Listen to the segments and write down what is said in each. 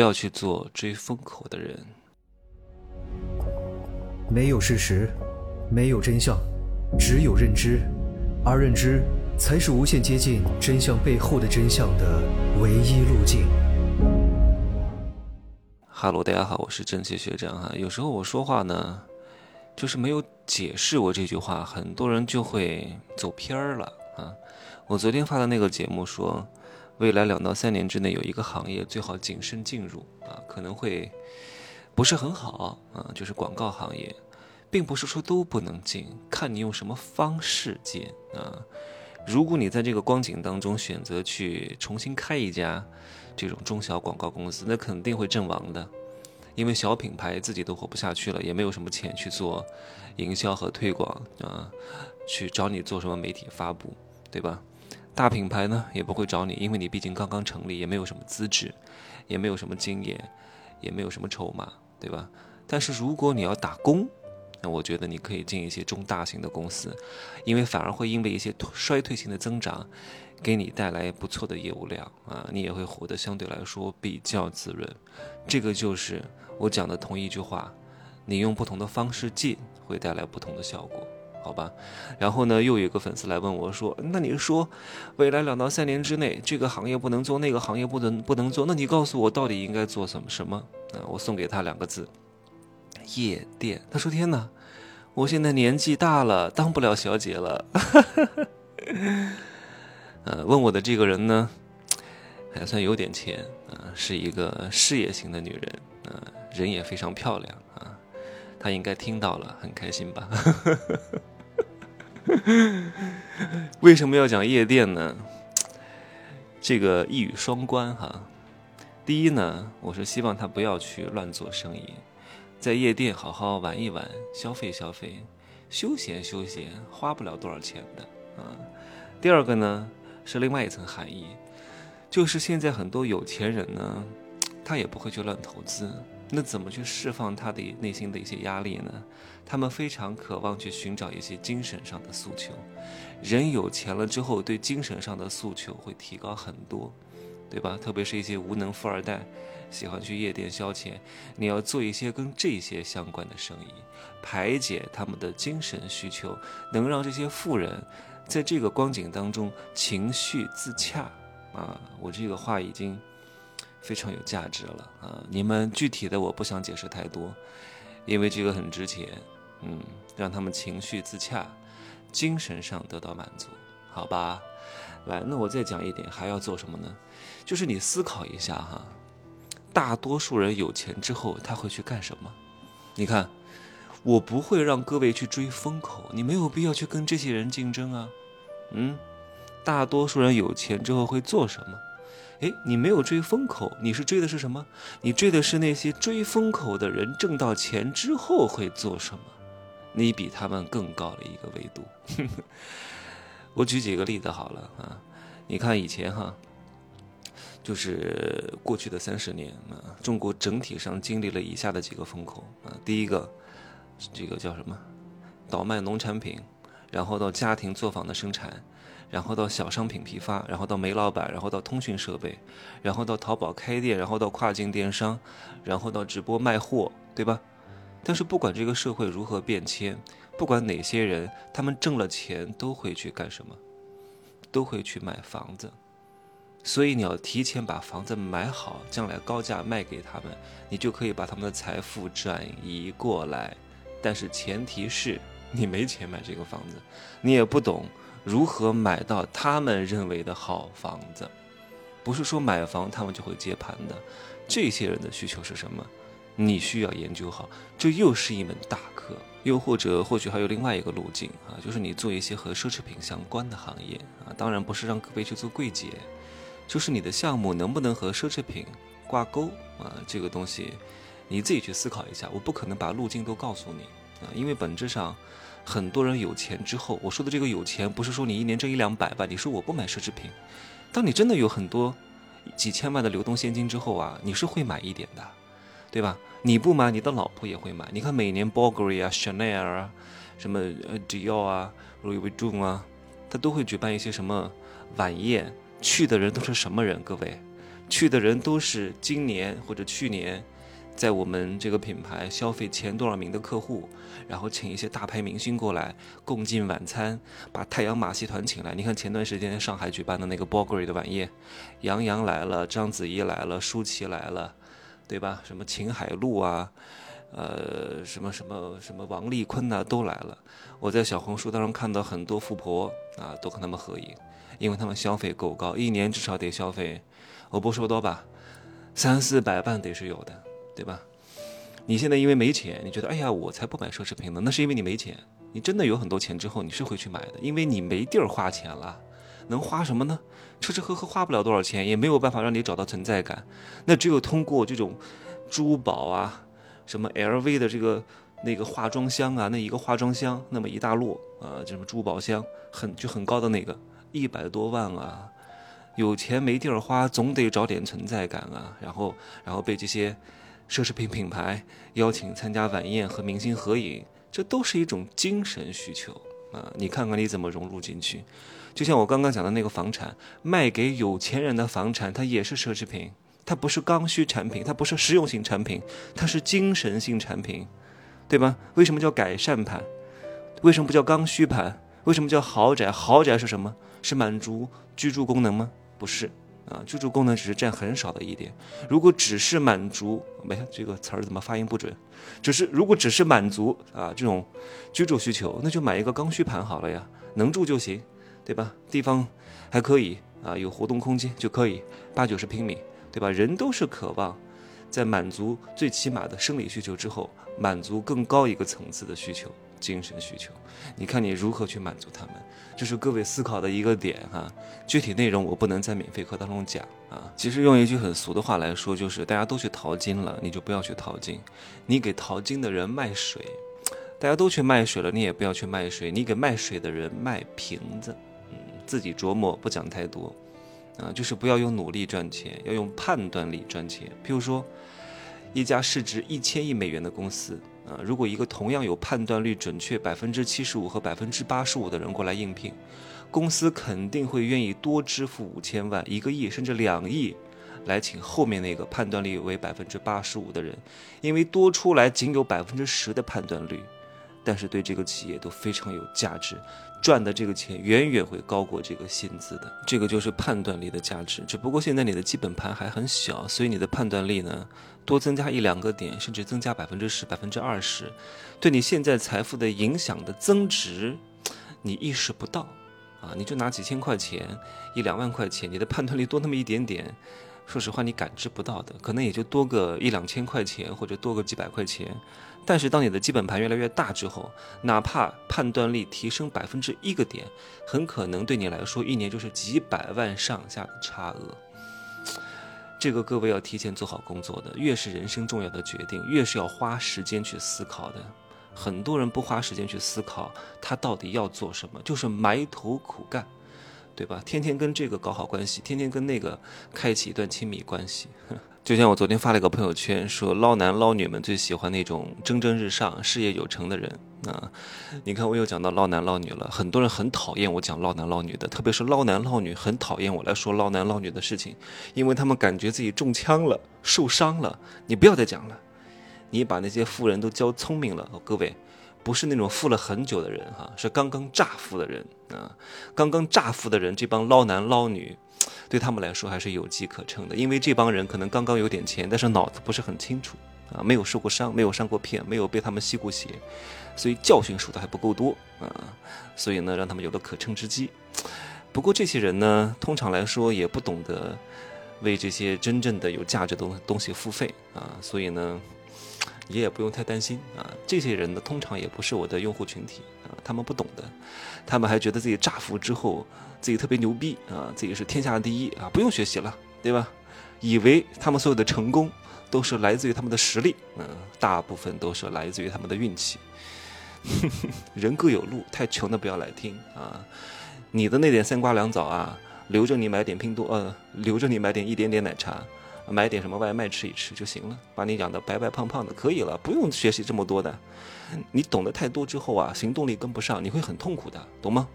不要去做追风口的人。没有事实，没有真相，只有认知，而认知才是无限接近真相背后的真相的唯一路径。哈喽，大家好，我是正气学长哈。有时候我说话呢，就是没有解释我这句话，很多人就会走偏儿了啊。我昨天发的那个节目说。未来两到三年之内，有一个行业最好谨慎进入啊，可能会不是很好啊，就是广告行业，并不是说都不能进，看你用什么方式进啊。如果你在这个光景当中选择去重新开一家这种中小广告公司，那肯定会阵亡的，因为小品牌自己都活不下去了，也没有什么钱去做营销和推广啊，去找你做什么媒体发布，对吧？大品牌呢也不会找你，因为你毕竟刚刚成立，也没有什么资质，也没有什么经验，也没有什么筹码，对吧？但是如果你要打工，那我觉得你可以进一些中大型的公司，因为反而会因为一些衰退性的增长，给你带来不错的业务量啊，你也会活得相对来说比较滋润。这个就是我讲的同一句话，你用不同的方式进，会带来不同的效果。好吧，然后呢，又有一个粉丝来问我说：“那你说，未来两到三年之内，这个行业不能做，那个行业不能不能做，那你告诉我到底应该做什么什么？”啊，我送给他两个字：夜店。他说：“天哪，我现在年纪大了，当不了小姐了。”呃，问我的这个人呢，还算有点钱啊，是一个事业型的女人，啊，人也非常漂亮啊，她应该听到了，很开心吧？为什么要讲夜店呢？这个一语双关哈。第一呢，我是希望他不要去乱做生意，在夜店好好玩一玩，消费消费，休闲休闲，花不了多少钱的啊。第二个呢，是另外一层含义，就是现在很多有钱人呢，他也不会去乱投资。那怎么去释放他的内心的一些压力呢？他们非常渴望去寻找一些精神上的诉求。人有钱了之后，对精神上的诉求会提高很多，对吧？特别是一些无能富二代，喜欢去夜店消遣。你要做一些跟这些相关的生意，排解他们的精神需求，能让这些富人在这个光景当中情绪自洽。啊，我这个话已经。非常有价值了啊！你们具体的我不想解释太多，因为这个很值钱。嗯，让他们情绪自洽，精神上得到满足，好吧？来，那我再讲一点，还要做什么呢？就是你思考一下哈，大多数人有钱之后他会去干什么？你看，我不会让各位去追风口，你没有必要去跟这些人竞争啊。嗯，大多数人有钱之后会做什么？哎，你没有追风口，你是追的是什么？你追的是那些追风口的人挣到钱之后会做什么？你比他们更高的一个维度。我举几个例子好了啊，你看以前哈，就是过去的三十年啊，中国整体上经历了以下的几个风口啊，第一个，这个叫什么？倒卖农产品，然后到家庭作坊的生产。然后到小商品批发，然后到煤老板，然后到通讯设备，然后到淘宝开店，然后到跨境电商，然后到直播卖货，对吧？但是不管这个社会如何变迁，不管哪些人，他们挣了钱都会去干什么？都会去买房子。所以你要提前把房子买好，将来高价卖给他们，你就可以把他们的财富转移过来。但是前提是你没钱买这个房子，你也不懂。如何买到他们认为的好房子？不是说买房他们就会接盘的。这些人的需求是什么？你需要研究好。这又是一门大课。又或者，或许还有另外一个路径啊，就是你做一些和奢侈品相关的行业啊。当然不是让各位去做柜姐，就是你的项目能不能和奢侈品挂钩啊？这个东西你自己去思考一下。我不可能把路径都告诉你啊，因为本质上。很多人有钱之后，我说的这个有钱，不是说你一年挣一两百万。你说我不买奢侈品，当你真的有很多几千万的流动现金之后啊，你是会买一点的，对吧？你不买，你的老婆也会买。你看每年 Bulgari 啊、Chanel 啊、什么呃 Dior 啊、Louis Vuitton 啊，他都会举办一些什么晚宴，去的人都是什么人？各位，去的人都是今年或者去年，在我们这个品牌消费前多少名的客户，然后请一些大牌明星过来共进晚餐，把太阳马戏团请来。你看前段时间上海举办的那个 Bulgari 的晚宴，杨洋来了，章子怡来了，舒淇来了，对吧？什么秦海璐啊，呃，什么什么什么王丽坤呐，都来了。我在小红书当中看到很多富婆啊，都跟他们合影，因为他们消费够高，一年至少得消费。我不说多吧，三四百万得是有的，对吧？你现在因为没钱，你觉得哎呀，我才不买奢侈品呢，那是因为你没钱。你真的有很多钱之后，你是会去买的，因为你没地儿花钱了，能花什么呢？吃吃喝喝花不了多少钱，也没有办法让你找到存在感。那只有通过这种珠宝啊，什么 LV 的这个那个化妆箱啊，那一个化妆箱那么一大摞啊，这什么珠宝箱，很就很高的那个，一百多万啊。有钱没地儿花，总得找点存在感啊！然后，然后被这些奢侈品品牌邀请参加晚宴和明星合影，这都是一种精神需求啊！你看看你怎么融入进去？就像我刚刚讲的那个房产，卖给有钱人的房产，它也是奢侈品，它不是刚需产品，它不是实用性产品，它是精神性产品，对吧？为什么叫改善盘？为什么不叫刚需盘？为什么叫豪宅？豪宅是什么？是满足居住功能吗？不是啊，居住功能只是占很少的一点。如果只是满足，没这个词儿怎么发音不准？只是如果只是满足啊这种居住需求，那就买一个刚需盘好了呀，能住就行，对吧？地方还可以啊，有活动空间就可以，八九十平米，对吧？人都是渴望在满足最起码的生理需求之后，满足更高一个层次的需求。精神需求，你看你如何去满足他们，这是各位思考的一个点哈。具体内容我不能在免费课当中讲啊。其实用一句很俗的话来说，就是大家都去淘金了，你就不要去淘金。你给淘金的人卖水，大家都去卖水了，你也不要去卖水。你给卖水的人卖瓶子，嗯，自己琢磨，不讲太多啊。就是不要用努力赚钱，要用判断力赚钱。譬如说，一家市值一千亿美元的公司。如果一个同样有判断力准确百分之七十五和百分之八十五的人过来应聘，公司肯定会愿意多支付五千万、一个亿甚至两亿，来请后面那个判断力为百分之八十五的人，因为多出来仅有百分之十的判断率，但是对这个企业都非常有价值。赚的这个钱远远会高过这个薪资的，这个就是判断力的价值。只不过现在你的基本盘还很小，所以你的判断力呢，多增加一两个点，甚至增加百分之十、百分之二十，对你现在财富的影响的增值，你意识不到啊！你就拿几千块钱、一两万块钱，你的判断力多那么一点点。说实话，你感知不到的，可能也就多个一两千块钱，或者多个几百块钱。但是当你的基本盘越来越大之后，哪怕判断力提升百分之一个点，很可能对你来说一年就是几百万上下的差额。这个各位要提前做好工作的，越是人生重要的决定，越是要花时间去思考的。很多人不花时间去思考，他到底要做什么，就是埋头苦干。对吧？天天跟这个搞好关系，天天跟那个开启一段亲密关系。就像我昨天发了一个朋友圈，说捞男捞女们最喜欢那种蒸蒸日上、事业有成的人啊。你看我又讲到捞男捞女了，很多人很讨厌我讲捞男捞女的，特别是捞男捞女很讨厌我来说捞男捞女的事情，因为他们感觉自己中枪了、受伤了。你不要再讲了，你把那些富人都教聪明了，各位。不是那种富了很久的人哈，是刚刚乍富的人啊，刚刚乍富的人，这帮捞男捞女，对他们来说还是有机可乘的，因为这帮人可能刚刚有点钱，但是脑子不是很清楚啊，没有受过伤，没有上过骗，没有被他们吸过血，所以教训受的还不够多啊，所以呢，让他们有了可乘之机。不过这些人呢，通常来说也不懂得为这些真正的有价值的东西付费啊，所以呢。你也不用太担心啊，这些人呢，通常也不是我的用户群体啊，他们不懂的，他们还觉得自己炸服之后，自己特别牛逼啊，自己是天下第一啊，不用学习了，对吧？以为他们所有的成功都是来自于他们的实力，嗯，大部分都是来自于他们的运气。人各有路，太穷的不要来听啊，你的那点三瓜两枣啊，留着你买点拼多，呃，留着你买点一点点奶茶。买点什么外卖吃一吃就行了，把你养的白白胖胖的可以了，不用学习这么多的。你懂得太多之后啊，行动力跟不上，你会很痛苦的，懂吗？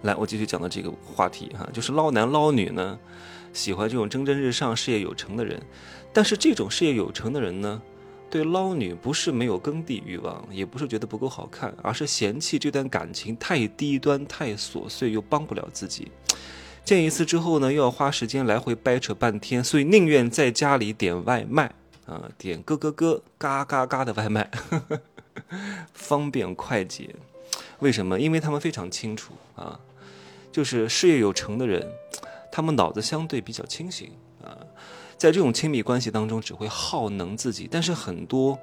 来，我继续讲到这个话题哈，就是捞男捞女呢，喜欢这种蒸蒸日上、事业有成的人。但是这种事业有成的人呢，对捞女不是没有耕地欲望，也不是觉得不够好看，而是嫌弃这段感情太低端、太琐碎，又帮不了自己。见一次之后呢，又要花时间来回掰扯半天，所以宁愿在家里点外卖啊，点咯咯咯、嘎嘎嘎的外卖，呵 呵方便快捷。为什么？因为他们非常清楚啊，就是事业有成的人，他们脑子相对比较清醒啊。在这种亲密关系当中，只会耗能自己。但是很多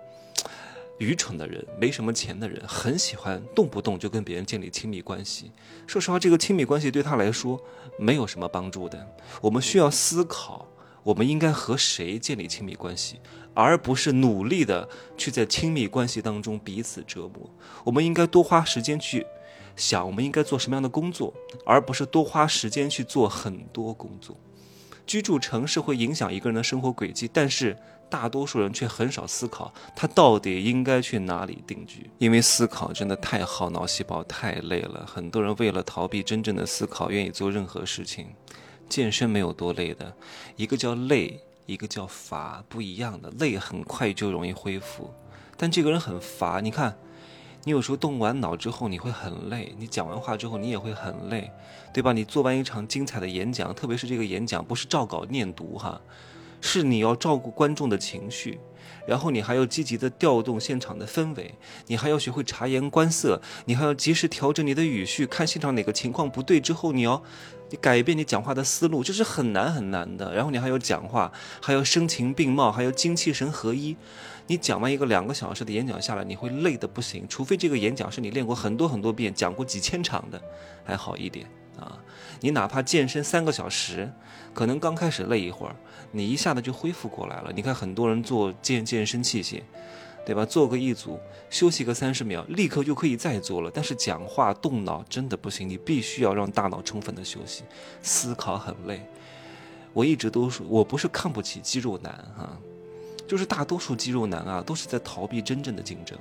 愚蠢的人、没什么钱的人，很喜欢动不动就跟别人建立亲密关系。说实话，这个亲密关系对他来说没有什么帮助的。我们需要思考，我们应该和谁建立亲密关系，而不是努力的去在亲密关系当中彼此折磨。我们应该多花时间去想，我们应该做什么样的工作，而不是多花时间去做很多工作。居住城市会影响一个人的生活轨迹，但是大多数人却很少思考他到底应该去哪里定居，因为思考真的太耗脑细胞，太累了。很多人为了逃避真正的思考，愿意做任何事情。健身没有多累的，一个叫累，一个叫乏，不一样的。累很快就容易恢复，但这个人很乏。你看。你有时候动完脑之后，你会很累；你讲完话之后，你也会很累，对吧？你做完一场精彩的演讲，特别是这个演讲不是照稿念读哈，是你要照顾观众的情绪，然后你还要积极的调动现场的氛围，你还要学会察言观色，你还要及时调整你的语序，看现场哪个情况不对之后，你要你改变你讲话的思路，这是很难很难的。然后你还要讲话，还要声情并茂，还要精气神合一。你讲完一个两个小时的演讲下来，你会累得不行。除非这个演讲是你练过很多很多遍、讲过几千场的，还好一点啊。你哪怕健身三个小时，可能刚开始累一会儿，你一下子就恢复过来了。你看很多人做健健身器械，对吧？做个一组，休息个三十秒，立刻就可以再做了。但是讲话动脑真的不行，你必须要让大脑充分的休息，思考很累。我一直都说，我不是看不起肌肉男哈。就是大多数肌肉男啊，都是在逃避真正的竞争，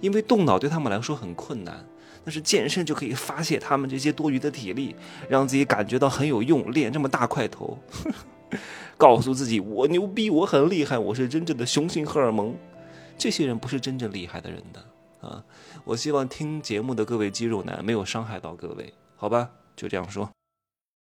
因为动脑对他们来说很困难。但是健身就可以发泄他们这些多余的体力，让自己感觉到很有用，练这么大块头，告诉自己我牛逼，我很厉害，我是真正的雄性荷尔蒙。这些人不是真正厉害的人的啊！我希望听节目的各位肌肉男没有伤害到各位，好吧？就这样说。